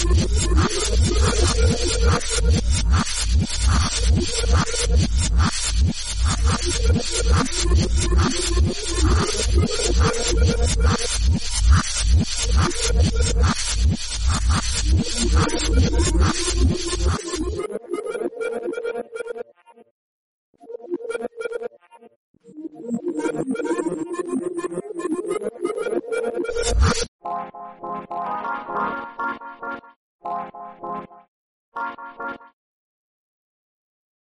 I'm sorry.